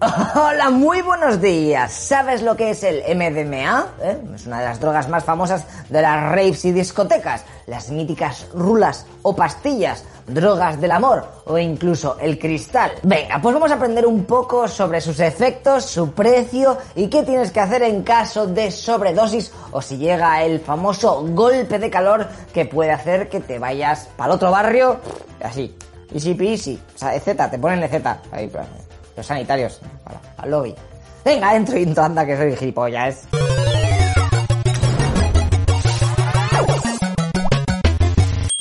Hola, muy buenos días. ¿Sabes lo que es el MDMA? ¿Eh? Es una de las drogas más famosas de las raves y discotecas. Las míticas rulas o pastillas, drogas del amor o incluso el cristal. Venga, pues vamos a aprender un poco sobre sus efectos, su precio y qué tienes que hacer en caso de sobredosis o si llega el famoso golpe de calor que puede hacer que te vayas para otro barrio así. Easy peasy. O sea, EZ, te ponen EZ. Ahí, pues, los sanitarios. al lobby. Venga, entro y anda que soy gilipollas.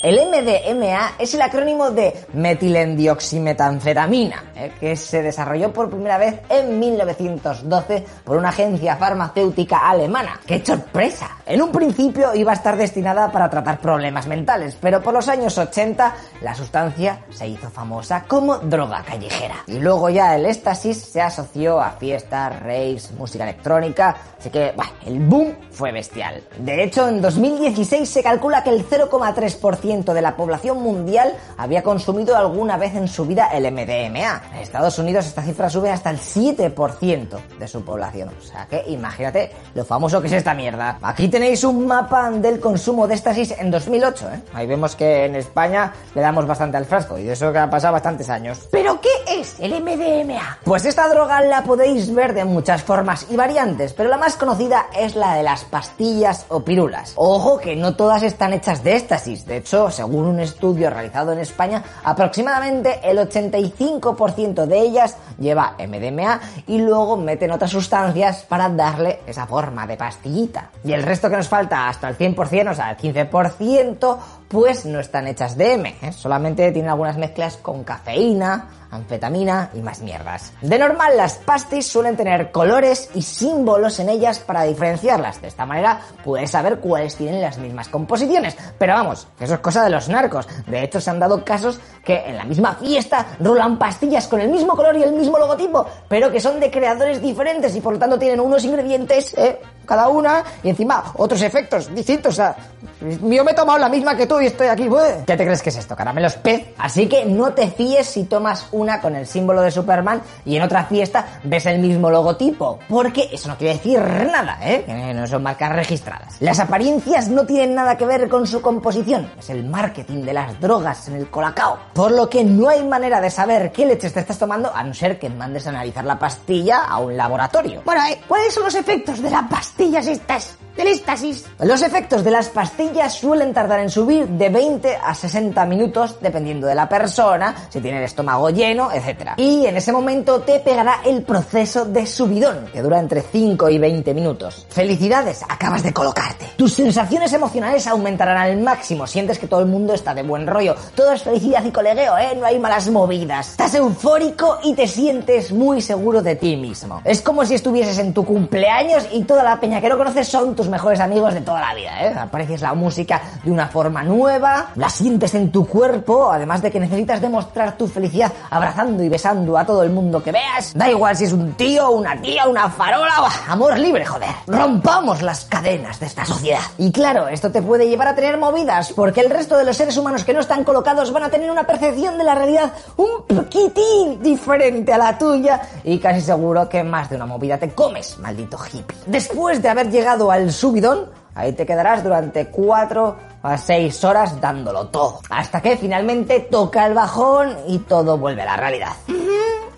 El MDMA es el acrónimo de metilendioximetanfetamina, ¿eh? que se desarrolló por primera vez en 1912 por una agencia farmacéutica alemana. ¡Qué sorpresa! En un principio iba a estar destinada para tratar problemas mentales, pero por los años 80 la sustancia se hizo famosa como droga callejera. Y luego ya el éxtasis se asoció a fiestas, raves, música electrónica, así que el boom fue bestial. De hecho, en 2016 se calcula que el 0,3% de la población mundial había consumido alguna vez en su vida el MDMA. En Estados Unidos esta cifra sube hasta el 7% de su población. O sea que imagínate lo famoso que es esta mierda. Aquí tenéis un mapa del consumo de éxtasis en 2008. ¿eh? Ahí vemos que en España le damos bastante al frasco y de eso que ha pasado bastantes años. ¿Pero qué es el MDMA? Pues esta droga la podéis ver de muchas formas y variantes, pero la más conocida es la de las pastillas o pirulas. Ojo que no todas están hechas de éxtasis. De hecho, según un estudio realizado en España, aproximadamente el 85% de ellas lleva MDMA y luego meten otras sustancias para darle esa forma de pastillita. Y el resto que nos falta, hasta el 100%, o sea, el 15%, pues no están hechas de M, ¿eh? solamente tienen algunas mezclas con cafeína, anfetamina y más mierdas. De normal, las pastis suelen tener colores y símbolos en ellas para diferenciarlas. De esta manera puedes saber cuáles tienen las mismas composiciones. Pero vamos, eso es cosa de los narcos. De hecho, se han dado casos que en la misma fiesta rulan pastillas con el mismo color y el mismo logotipo, pero que son de creadores diferentes y por lo tanto tienen unos ingredientes, ¿eh? Cada una, y encima otros efectos distintos. O sea, yo me he tomado la misma que tú y estoy aquí. ¿Qué te crees que es esto? Caramelos pez. Así que no te fíes si tomas una con el símbolo de Superman y en otra fiesta ves el mismo logotipo. Porque eso no quiere decir nada, ¿eh? Que no son marcas registradas. Las apariencias no tienen nada que ver con su composición. Es el marketing de las drogas en el colacao. Por lo que no hay manera de saber qué leches te estás tomando a no ser que mandes a analizar la pastilla a un laboratorio. Bueno, ¿eh? ¿cuáles son los efectos de la pastilla estas? Del éxtasis. Los efectos de las pastillas suelen tardar en subir de 20 a 60 minutos dependiendo de la persona, si tiene el estómago lleno, etc. Y en ese momento te pegará el proceso de subidón, que dura entre 5 y 20 minutos. Felicidades, acabas de colocarte. Tus sensaciones emocionales aumentarán al máximo, sientes que todo el mundo está de buen rollo, todo es felicidad y colegueo, ¿eh? No hay malas movidas. Estás eufórico y te sientes muy seguro de ti mismo. Es como si estuvieses en tu cumpleaños y toda la peña que no conoces son tus mejores amigos de toda la vida, ¿eh? Aprecias la música de una forma nueva, la sientes en tu cuerpo, además de que necesitas demostrar tu felicidad abrazando y besando a todo el mundo que veas. Da igual si es un tío, una tía, una farola, amor libre, joder. Rompamos las cadenas de esta sociedad. Y claro, esto te puede llevar a tener movidas, porque el resto de los seres humanos que no están colocados van a tener una percepción de la realidad un poquitín diferente a la tuya y casi seguro que más de una movida te comes, maldito hippie. Después de haber llegado al subidón, ahí te quedarás durante cuatro a seis horas dándolo todo. Hasta que finalmente toca el bajón y todo vuelve a la realidad.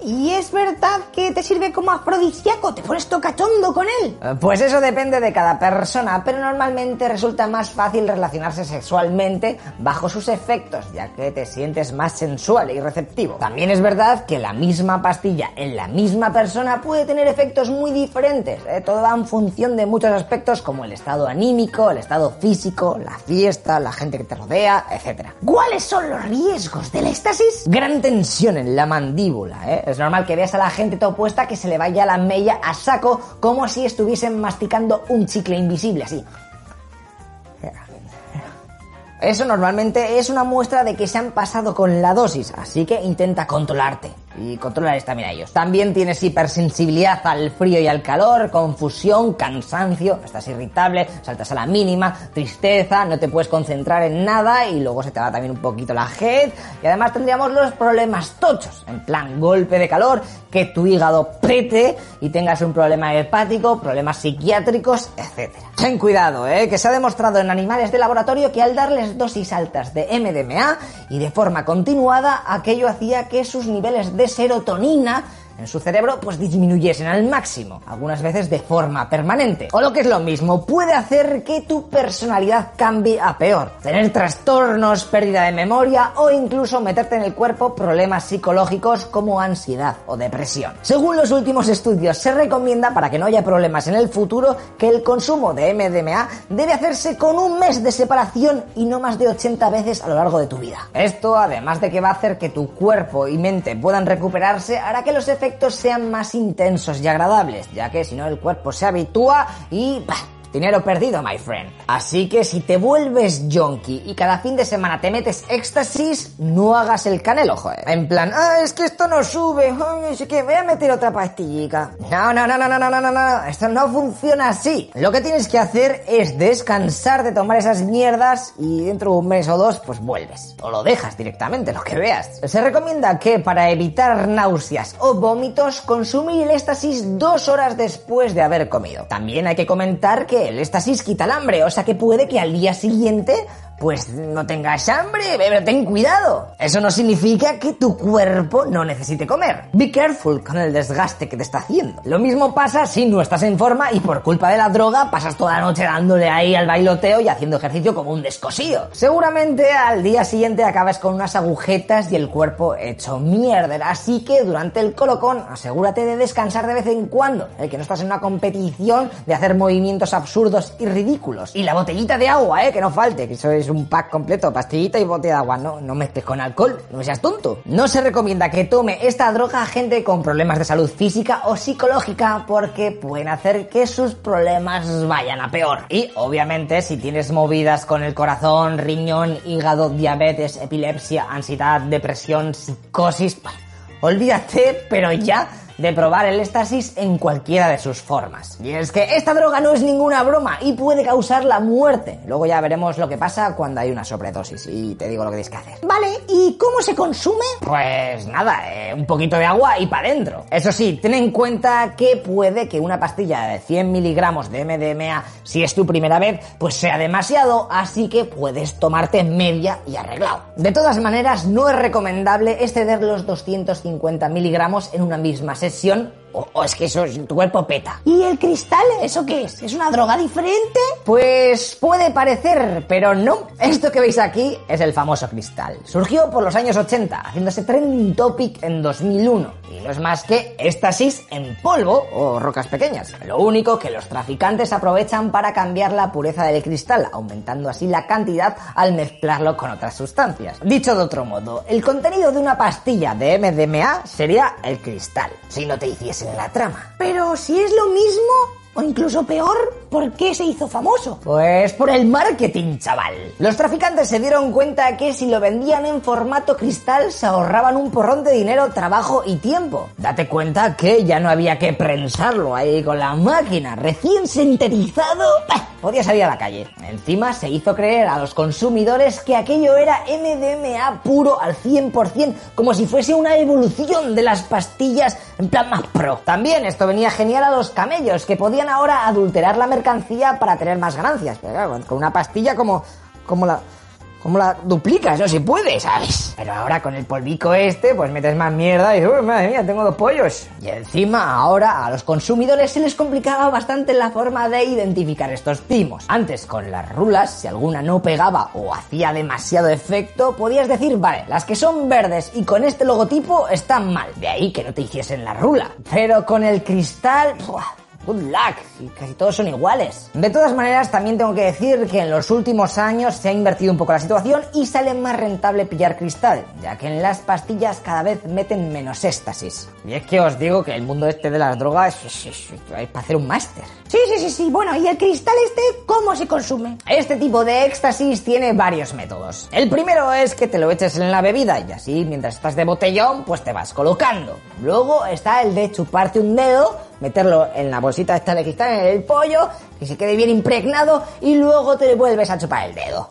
¿Y es verdad que te sirve como afrodisíaco? ¿Te pones tocachondo con él? Eh, pues eso depende de cada persona, pero normalmente resulta más fácil relacionarse sexualmente bajo sus efectos, ya que te sientes más sensual y receptivo. También es verdad que la misma pastilla en la misma persona puede tener efectos muy diferentes. ¿eh? Todo va en función de muchos aspectos como el estado anímico, el estado físico, la fiesta, la gente que te rodea, etc. ¿Cuáles son los riesgos del éxtasis? Gran tensión en la mandíbula, ¿eh? Es normal que veas a la gente te opuesta que se le vaya la mella a saco como si estuviesen masticando un chicle invisible así. Eso normalmente es una muestra de que se han pasado con la dosis, así que intenta controlarte y controlar también a ellos. También tienes hipersensibilidad al frío y al calor, confusión, cansancio, estás irritable, saltas a la mínima, tristeza, no te puedes concentrar en nada y luego se te va también un poquito la head y además tendríamos los problemas tochos, en plan golpe de calor, que tu hígado pete y tengas un problema hepático, problemas psiquiátricos, etc. Ten cuidado, ¿eh? que se ha demostrado en animales de laboratorio que al darles dosis altas de MDMA y de forma continuada, aquello hacía que sus niveles de de serotonina en su cerebro pues disminuyesen al máximo, algunas veces de forma permanente. O lo que es lo mismo, puede hacer que tu personalidad cambie a peor, tener trastornos, pérdida de memoria o incluso meterte en el cuerpo problemas psicológicos como ansiedad o depresión. Según los últimos estudios, se recomienda para que no haya problemas en el futuro que el consumo de MDMA debe hacerse con un mes de separación y no más de 80 veces a lo largo de tu vida. Esto, además de que va a hacer que tu cuerpo y mente puedan recuperarse, hará que los efectos sean más intensos y agradables, ya que si no el cuerpo se habitúa y... Dinero perdido, my friend. Así que si te vuelves yonki y cada fin de semana te metes éxtasis, no hagas el canelo, joder. En plan, ah, es que esto no sube, Ay, es que voy a meter otra pastillica. No, no, no, no, no, no, no, no, esto no funciona así. Lo que tienes que hacer es descansar de tomar esas mierdas y dentro de un mes o dos, pues vuelves. O lo dejas directamente, lo que veas. Se recomienda que para evitar náuseas o vómitos, consumir el éxtasis dos horas después de haber comido. También hay que comentar que el éxtasis quita el hambre, o sea que puede que al día siguiente pues no tengas hambre, pero ten cuidado. Eso no significa que tu cuerpo no necesite comer. Be careful con el desgaste que te está haciendo. Lo mismo pasa si no estás en forma y por culpa de la droga pasas toda la noche dándole ahí al bailoteo y haciendo ejercicio como un descosío. Seguramente al día siguiente acabas con unas agujetas y el cuerpo hecho mierda. Así que durante el colocón asegúrate de descansar de vez en cuando, el que no estás en una competición de hacer movimientos absurdos y ridículos. Y la botellita de agua, eh, que no falte, que eso es un pack completo, pastillita y bote de agua. No, no mezcles con alcohol, no seas tonto. No se recomienda que tome esta droga a gente con problemas de salud física o psicológica porque pueden hacer que sus problemas vayan a peor. Y obviamente si tienes movidas con el corazón, riñón, hígado, diabetes, epilepsia, ansiedad, depresión, psicosis, olvídate, pero ya de probar el éxtasis en cualquiera de sus formas. Y es que esta droga no es ninguna broma y puede causar la muerte. Luego ya veremos lo que pasa cuando hay una sobredosis y te digo lo que tienes que hacer. Vale, ¿y cómo se consume? Pues nada, eh, un poquito de agua y para adentro. Eso sí, ten en cuenta que puede que una pastilla de 100 miligramos de MDMA, si es tu primera vez, pues sea demasiado, así que puedes tomarte media y arreglado. De todas maneras, no es recomendable exceder los 250 miligramos en una misma sesión o, es que eso tu cuerpo peta. ¿Y el cristal? ¿Eso qué es? ¿Es una droga diferente? Pues puede parecer, pero no. Esto que veis aquí es el famoso cristal. Surgió por los años 80, haciéndose trending topic en 2001. Y no es más que éxtasis en polvo o rocas pequeñas. Lo único que los traficantes aprovechan para cambiar la pureza del cristal, aumentando así la cantidad al mezclarlo con otras sustancias. Dicho de otro modo, el contenido de una pastilla de MDMA sería el cristal. Si no te hiciese en la trama. Pero si es lo mismo, o incluso peor, ¿por qué se hizo famoso? Pues por el marketing, chaval. Los traficantes se dieron cuenta que si lo vendían en formato cristal se ahorraban un porrón de dinero, trabajo y tiempo. Date cuenta que ya no había que prensarlo ahí con la máquina. Recién sintetizado, podía salir a la calle. Encima se hizo creer a los consumidores que aquello era MDMA puro al 100%, como si fuese una evolución de las pastillas en plan más pro. También esto venía genial a los camellos, que podían ahora adulterar la mercancía para tener más ganancias. Con una pastilla como, como la... ¿Cómo la duplicas? No se puede, ¿sabes? Pero ahora con el polvico este, pues metes más mierda y, uy, madre mía, tengo dos pollos. Y encima, ahora a los consumidores se les complicaba bastante la forma de identificar estos timos. Antes, con las rulas, si alguna no pegaba o hacía demasiado efecto, podías decir, vale, las que son verdes y con este logotipo están mal. De ahí que no te hiciesen la rula. Pero con el cristal, Good luck, y casi todos son iguales. De todas maneras, también tengo que decir que en los últimos años se ha invertido un poco la situación y sale más rentable pillar cristal, ya que en las pastillas cada vez meten menos éxtasis. Y es que os digo que el mundo este de las drogas es, para hacer un máster. Sí, sí, sí, sí. Bueno, ¿y el cristal este cómo se consume? Este tipo de éxtasis tiene varios métodos. El primero es que te lo eches en la bebida y así mientras estás de botellón pues te vas colocando. Luego está el de chuparte un dedo, meterlo en la bolsita esta de cristal en el pollo, que se quede bien impregnado y luego te vuelves a chupar el dedo.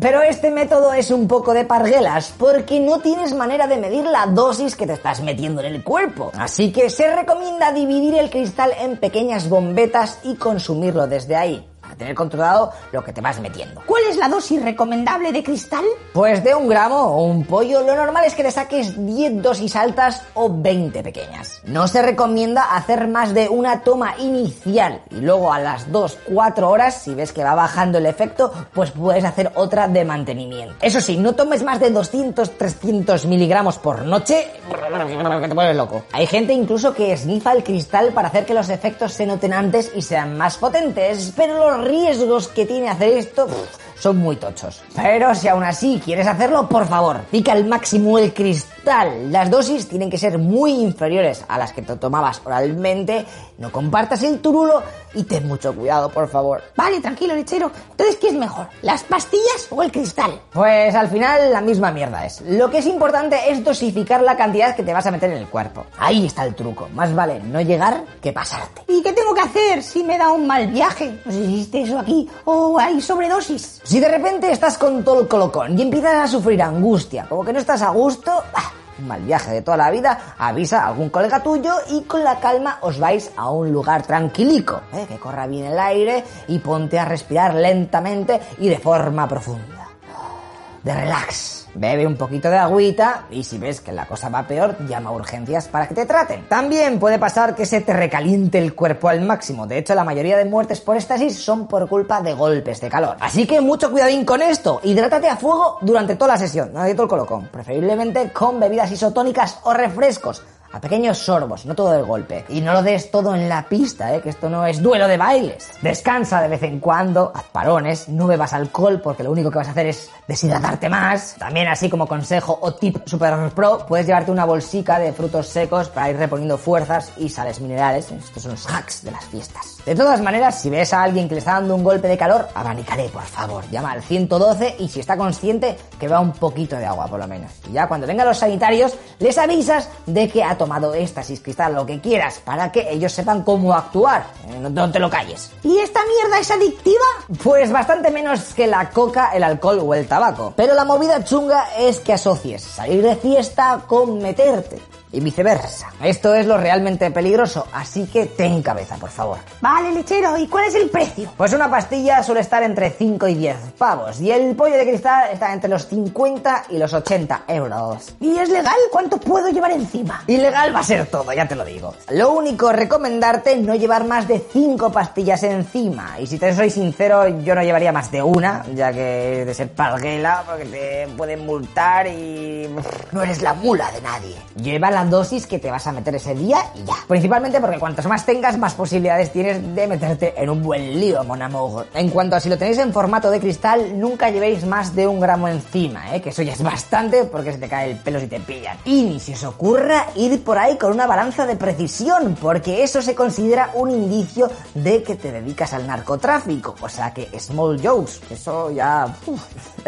Pero este método es un poco de parguelas porque no tienes manera de medir la dosis que te estás metiendo en el cuerpo. Así que se recomienda dividir el cristal en pequeñas bombetas y consumirlo desde ahí, para tener controlado lo que te vas metiendo. ¿Cuál es la dosis recomendable de cristal? Pues de un gramo o un pollo, lo normal es que le saques 10 dosis altas o 20 pequeñas. No se recomienda hacer más de una toma inicial y luego a las 2-4 horas, si ves que va bajando el efecto, pues puedes hacer otra de mantenimiento. Eso sí, no tomes más de 200-300 miligramos por noche, que te vuelves loco. Hay gente incluso que esnifa el cristal para hacer que los efectos se noten antes y sean más potentes, pero los riesgos que tiene hacer esto son muy tochos. Pero si aún así quieres hacerlo, por favor, pica al máximo el cristal. Las dosis tienen que ser muy inferiores a las que te tomabas oralmente. No compartas el turulo y ten mucho cuidado, por favor. Vale, tranquilo, lechero. Entonces, ¿qué es mejor? ¿Las pastillas o el cristal? Pues al final la misma mierda es. Lo que es importante es dosificar la cantidad que te vas a meter en el cuerpo. Ahí está el truco. Más vale no llegar que pasarte. ¿Y qué tengo que hacer si me da un mal viaje? No sé si existe eso aquí o hay sobredosis. Si de repente estás con todo el colocón y empiezas a sufrir angustia, como que no estás a gusto, un mal viaje de toda la vida, avisa a algún colega tuyo y con la calma os vais a un lugar tranquilico, ¿eh? que corra bien el aire y ponte a respirar lentamente y de forma profunda. De relax. Bebe un poquito de agüita y si ves que la cosa va peor, llama a urgencias para que te traten. También puede pasar que se te recaliente el cuerpo al máximo. De hecho, la mayoría de muertes por estasis son por culpa de golpes de calor. Así que mucho cuidadín con esto. Hidrátate a fuego durante toda la sesión, no de todo el colocón. Preferiblemente con bebidas isotónicas o refrescos. A pequeños sorbos, no todo el golpe. Y no lo des todo en la pista, ¿eh? que esto no es duelo de bailes. Descansa de vez en cuando, haz parones, no bebas alcohol porque lo único que vas a hacer es deshidratarte más. También así como consejo o tip super pro, puedes llevarte una bolsica de frutos secos para ir reponiendo fuerzas y sales minerales. Estos son los hacks de las fiestas. De todas maneras, si ves a alguien que le está dando un golpe de calor, abanícale, por favor. Llama al 112 y si está consciente, que beba un poquito de agua por lo menos. Y ya cuando vengan los sanitarios, les avisas de que ha tomado éxtasis, cristal, lo que quieras, para que ellos sepan cómo actuar. Eh, No, no te lo calles. ¿Y esta mierda es adictiva? Pues bastante menos que la coca, el alcohol o el tabaco. Pero la movida chunga es que asocies salir de fiesta con meterte. Y viceversa. Esto es lo realmente peligroso, así que ten cabeza, por favor. Vale, lechero. ¿Y cuál es el precio? Pues una pastilla suele estar entre 5 y 10 pavos. Y el pollo de cristal está entre los 50 y los 80 euros. ¿Y es legal? ¿Cuánto puedo llevar encima? Ilegal va a ser todo, ya te lo digo. Lo único recomendarte no llevar más de 5 pastillas encima. Y si te soy sincero, yo no llevaría más de una, ya que de ser palguela, porque te pueden multar y no eres la mula de nadie. Lleva la dosis que te vas a meter ese día y ya. Principalmente porque cuantos más tengas, más posibilidades tienes de meterte en un buen lío, mon amour. En cuanto a si lo tenéis en formato de cristal, nunca llevéis más de un gramo encima, ¿eh? que eso ya es bastante porque se te cae el pelo si te pillan. Y ni se os ocurra ir por ahí con una balanza de precisión, porque eso se considera un indicio de que te dedicas al narcotráfico. O sea que small jokes, eso ya...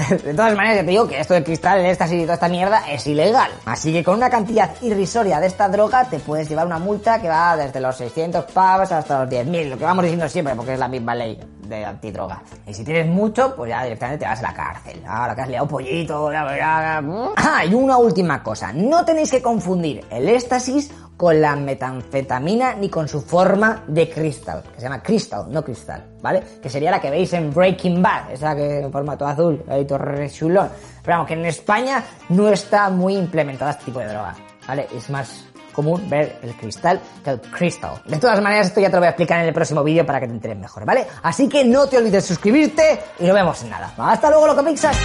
De todas maneras, ya te digo que esto del cristal, éxtasis y toda esta mierda es ilegal. Así que con una cantidad irrisoria de esta droga te puedes llevar una multa que va desde los 600 pavos hasta los 10.000, lo que vamos diciendo siempre porque es la misma ley de antidroga. Y si tienes mucho, pues ya directamente te vas a la cárcel. Ahora que has liado pollito. Ah, y una última cosa. No tenéis que confundir el éxtasis con la metanfetamina ni con su forma de cristal, que se llama crystal, no cristal, ¿vale? Que sería la que veis en Breaking Bad, esa que en formato azul, ahí todo re chulón. Pero vamos, que en España no está muy implementada este tipo de droga, ¿vale? Es más común ver el cristal que el crystal. De todas maneras, esto ya te lo voy a explicar en el próximo vídeo para que te enteres mejor, ¿vale? Así que no te olvides de suscribirte y nos vemos en nada. ¡Hasta luego, loco pixas!